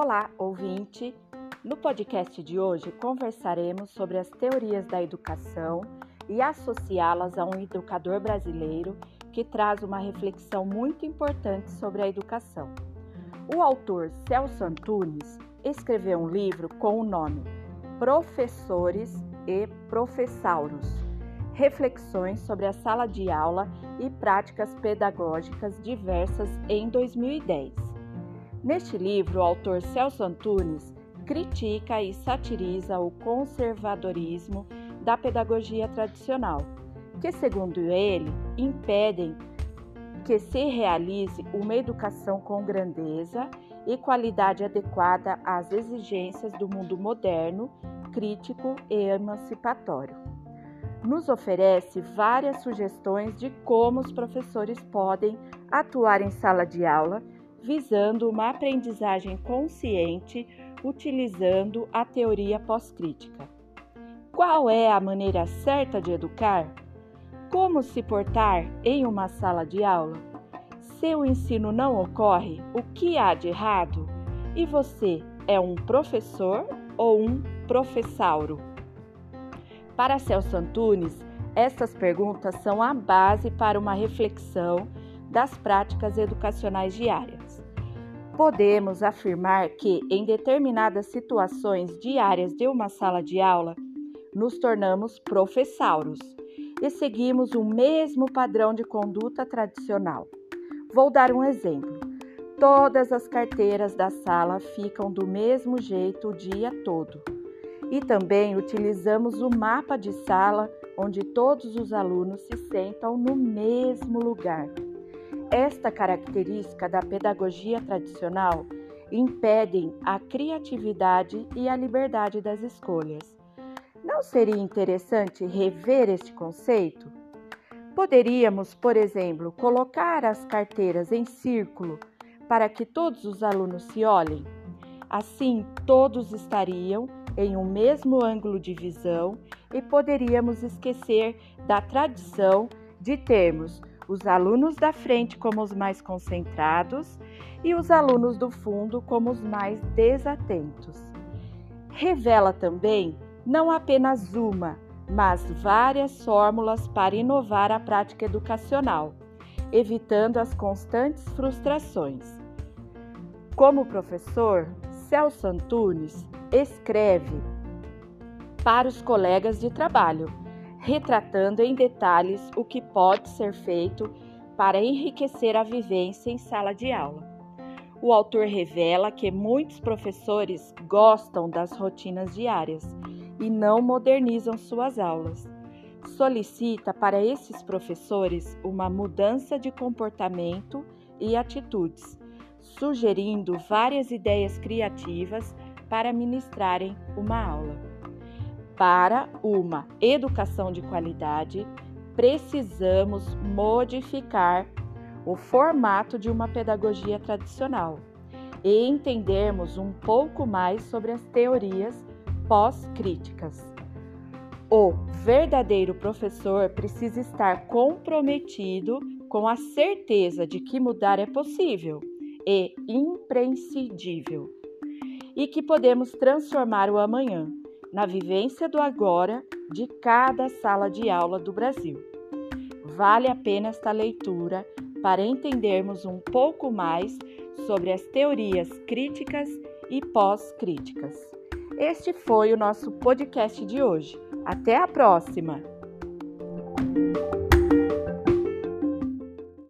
Olá, ouvinte! No podcast de hoje conversaremos sobre as teorias da educação e associá-las a um educador brasileiro que traz uma reflexão muito importante sobre a educação. O autor Celso Antunes escreveu um livro com o nome Professores e Professauros reflexões sobre a sala de aula e práticas pedagógicas diversas em 2010. Neste livro, o autor Celso Antunes critica e satiriza o conservadorismo da pedagogia tradicional, que, segundo ele, impedem que se realize uma educação com grandeza e qualidade adequada às exigências do mundo moderno, crítico e emancipatório. Nos oferece várias sugestões de como os professores podem atuar em sala de aula, visando uma aprendizagem consciente utilizando a teoria pós-crítica. Qual é a maneira certa de educar? Como se portar em uma sala de aula? Se o ensino não ocorre, o que há de errado? E você é um professor ou um professauro? Para Celso Antunes, estas perguntas são a base para uma reflexão das práticas educacionais diárias. Podemos afirmar que, em determinadas situações diárias de uma sala de aula, nos tornamos professauros e seguimos o mesmo padrão de conduta tradicional. Vou dar um exemplo. Todas as carteiras da sala ficam do mesmo jeito o dia todo e também utilizamos o mapa de sala onde todos os alunos se sentam no mesmo lugar. Esta característica da pedagogia tradicional impedem a criatividade e a liberdade das escolhas. Não seria interessante rever este conceito? Poderíamos, por exemplo, colocar as carteiras em círculo para que todos os alunos se olhem. Assim, todos estariam em um mesmo ângulo de visão e poderíamos esquecer da tradição de termos os alunos da frente como os mais concentrados e os alunos do fundo como os mais desatentos. Revela também não apenas uma, mas várias fórmulas para inovar a prática educacional, evitando as constantes frustrações. Como professor, Celso Antunes escreve para os colegas de trabalho, retratando em detalhes o que pode ser feito para enriquecer a vivência em sala de aula. O autor revela que muitos professores gostam das rotinas diárias e não modernizam suas aulas. Solicita para esses professores uma mudança de comportamento e atitudes, sugerindo várias ideias criativas para ministrarem uma aula. Para uma educação de qualidade, precisamos modificar o formato de uma pedagogia tradicional e entendermos um pouco mais sobre as teorias pós-críticas. O verdadeiro professor precisa estar comprometido com a certeza de que mudar é possível e imprescindível e que podemos transformar o amanhã na vivência do agora de cada sala de aula do Brasil. Vale a pena esta leitura para entendermos um pouco mais sobre as teorias críticas e pós-críticas. Este foi o nosso podcast de hoje. Até a próxima!